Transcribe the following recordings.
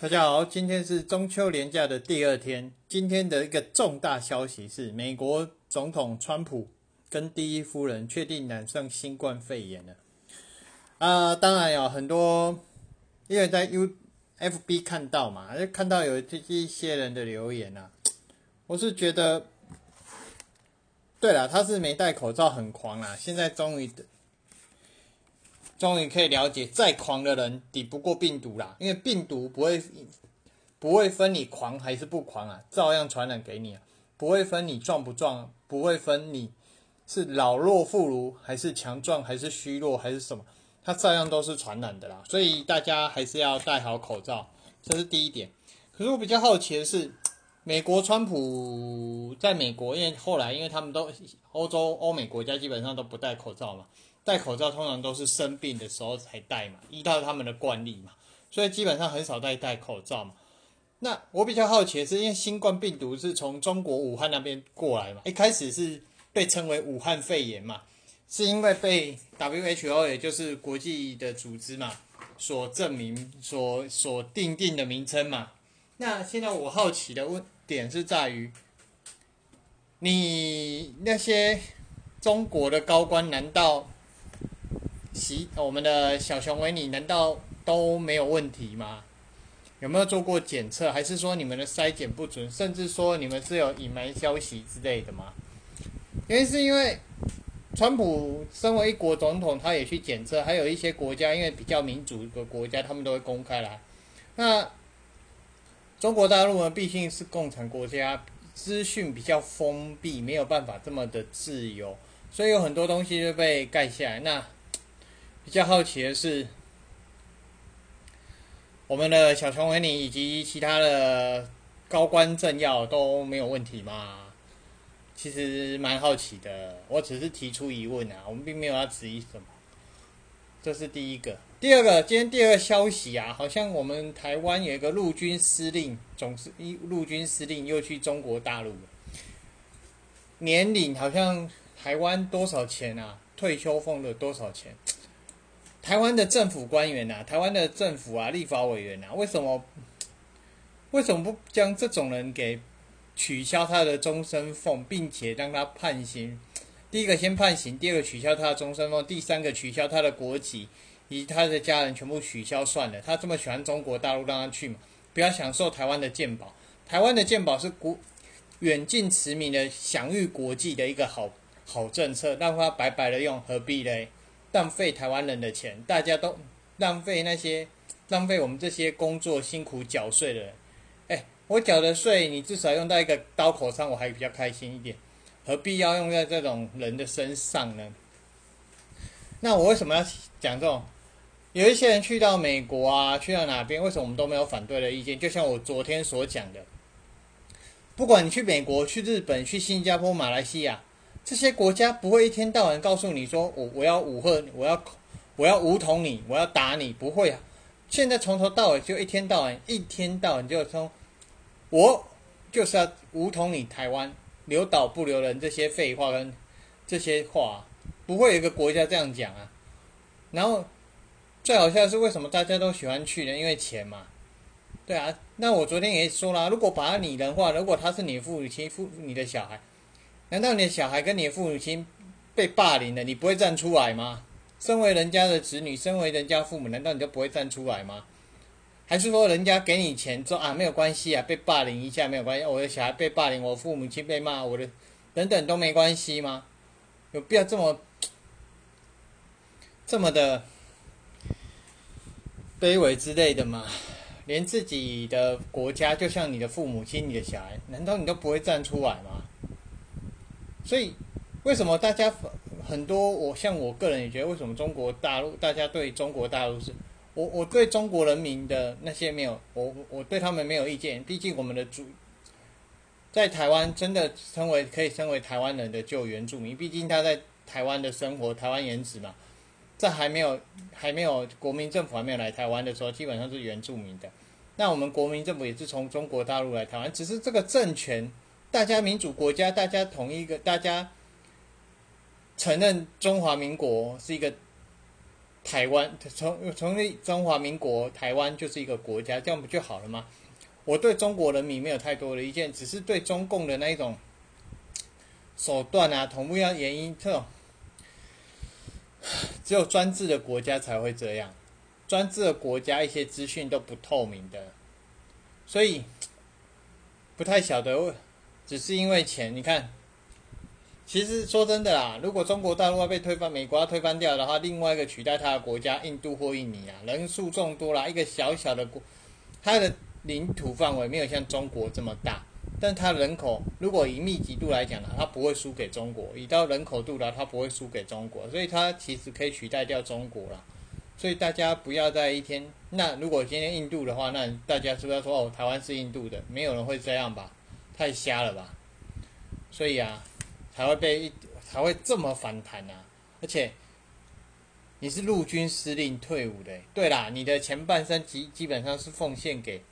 大家好，今天是中秋连假的第二天。今天的一个重大消息是，美国总统川普跟第一夫人确定染上新冠肺炎了。啊，当然有很多，因为在 U F B 看到嘛，就看到有这一些人的留言啊。我是觉得，对了，他是没戴口罩很狂啦。现在终于。终于可以了解，再狂的人抵不过病毒啦，因为病毒不会不会分你狂还是不狂啊，照样传染给你啊，不会分你壮不壮，不会分你是老弱妇孺还是强壮还是虚弱还是什么，它照样都是传染的啦，所以大家还是要戴好口罩，这是第一点。可是我比较好奇的是，美国川普在美国，因为后来因为他们都欧洲欧美国家基本上都不戴口罩嘛。戴口罩通常都是生病的时候才戴嘛，依照他们的惯例嘛，所以基本上很少戴戴口罩嘛。那我比较好奇的是，因为新冠病毒是从中国武汉那边过来嘛，一开始是被称为武汉肺炎嘛，是因为被 WHO 也就是国际的组织嘛所证明、所所定定的名称嘛。那现在我好奇的问点是在于，你那些中国的高官难道？其我们的小熊维尼难道都没有问题吗？有没有做过检测？还是说你们的筛检不准？甚至说你们是有隐瞒消息之类的吗？原因是因为川普身为一国总统，他也去检测，还有一些国家因为比较民主的国家，他们都会公开来。那中国大陆呢，毕竟是共产国家，资讯比较封闭，没有办法这么的自由，所以有很多东西就被盖下来。那比较好奇的是，我们的小熊维尼以及其他的高官政要都没有问题吗？其实蛮好奇的，我只是提出疑问啊，我们并没有要质疑什么。这是第一个，第二个，今天第二个消息啊，好像我们台湾有一个陆军司令，总是一陆军司令又去中国大陆了，年龄好像台湾多少钱啊？退休俸了多少钱？台湾的政府官员呐，台湾的政府啊，立法委员呐，为什么为什么不将这种人给取消他的终身俸，并且让他判刑？第一个先判刑，第二个取消他的终身俸，第三个取消他的国籍，以及他的家人全部取消算了。他这么喜欢中国大陆，让他去嘛，不要享受台湾的鉴宝。台湾的鉴宝是国远近驰名的，享誉国际的一个好好政策，让他白白的用，何必嘞？浪费台湾人的钱，大家都浪费那些浪费我们这些工作辛苦缴税的人。哎，我缴的税，你至少用到一个刀口上，我还比较开心一点。何必要用在这种人的身上呢？那我为什么要讲这种？有一些人去到美国啊，去到哪边，为什么我们都没有反对的意见？就像我昨天所讲的，不管你去美国、去日本、去新加坡、马来西亚。这些国家不会一天到晚告诉你说我我要武吓，我要我要武统你，我要打你，不会啊！现在从头到尾就一天到晚，一天到晚就说，我就是要武统你台湾，留岛不留人，这些废话跟这些话，不会有一个国家这样讲啊。然后最好笑是，为什么大家都喜欢去呢？因为钱嘛。对啊，那我昨天也说了，如果把他拟人化，如果他是你父母亲，父你的小孩。难道你的小孩跟你的父母亲被霸凌了，你不会站出来吗？身为人家的子女，身为人家父母，难道你就不会站出来吗？还是说人家给你钱说啊没有关系啊，被霸凌一下没有关系，我的小孩被霸凌，我父母亲被骂，我的等等都没关系吗？有必要这么这么的卑微之类的吗？连自己的国家，就像你的父母亲、你的小孩，难道你都不会站出来吗？所以，为什么大家很多？我像我个人也觉得，为什么中国大陆大家对中国大陆是，我我对中国人民的那些没有，我我对他们没有意见。毕竟我们的主在台湾真的称为可以称为台湾人的救援住民，毕竟他在台湾的生活，台湾原址嘛，在还没有还没有国民政府还没有来台湾的时候，基本上是原住民的。那我们国民政府也是从中国大陆来台湾，只是这个政权。大家民主国家，大家同一个，大家承认中华民国是一个台湾从从立中华民国台湾就是一个国家，这样不就好了吗？我对中国人民没有太多的意见，只是对中共的那一种手段啊，同步要原因这种，只有专制的国家才会这样，专制的国家一些资讯都不透明的，所以不太晓得，只是因为钱，你看。其实说真的啦，如果中国大陆要被推翻，美国要推翻掉的话，另外一个取代它的国家，印度或印尼啊，人数众多啦，一个小小的国，它的领土范围没有像中国这么大，但它人口如果以密集度来讲呢，它不会输给中国；以到人口度呢，它不会输给中国，所以它其实可以取代掉中国啦。所以大家不要在一天，那如果今天印度的话，那大家是不是要说哦，台湾是印度的？没有人会这样吧？太瞎了吧？所以啊。才会被一才会这么反弹啊！而且你是陆军司令退伍的，对啦，你的前半生基基本上是奉献给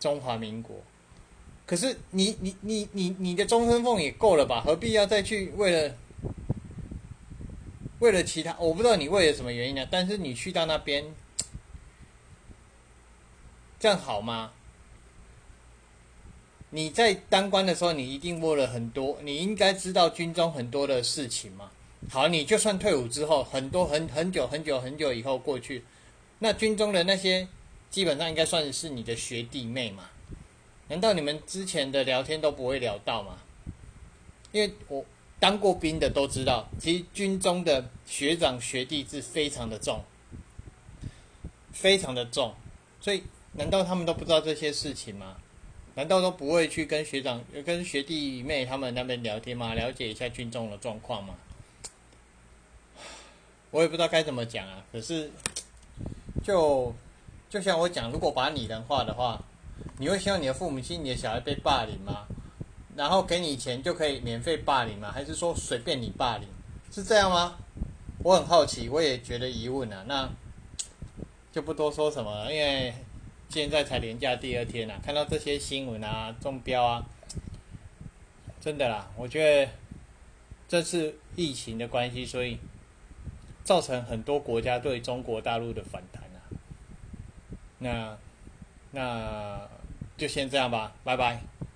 中华民国。可是你你你你你的终身俸也够了吧？何必要再去为了为了其他？我不知道你为了什么原因呢？但是你去到那边，这样好吗？你在当官的时候，你一定握了很多，你应该知道军中很多的事情嘛。好，你就算退伍之后，很多很很久很久很久以后过去，那军中的那些基本上应该算是你的学弟妹嘛。难道你们之前的聊天都不会聊到吗？因为我当过兵的都知道，其实军中的学长学弟制非常的重，非常的重，所以难道他们都不知道这些事情吗？难道都不会去跟学长、跟学弟妹他们那边聊天吗？了解一下军中的状况吗？我也不知道该怎么讲啊。可是，就就像我讲，如果把你人化的话，你会希望你的父母亲、你的小孩被霸凌吗？然后给你钱就可以免费霸凌吗？还是说随便你霸凌？是这样吗？我很好奇，我也觉得疑问啊。那就不多说什么了，因为。现在才连假第二天啊，看到这些新闻啊，中标啊，真的啦，我觉得这次疫情的关系，所以造成很多国家对中国大陆的反弹啊。那那就先这样吧，拜拜。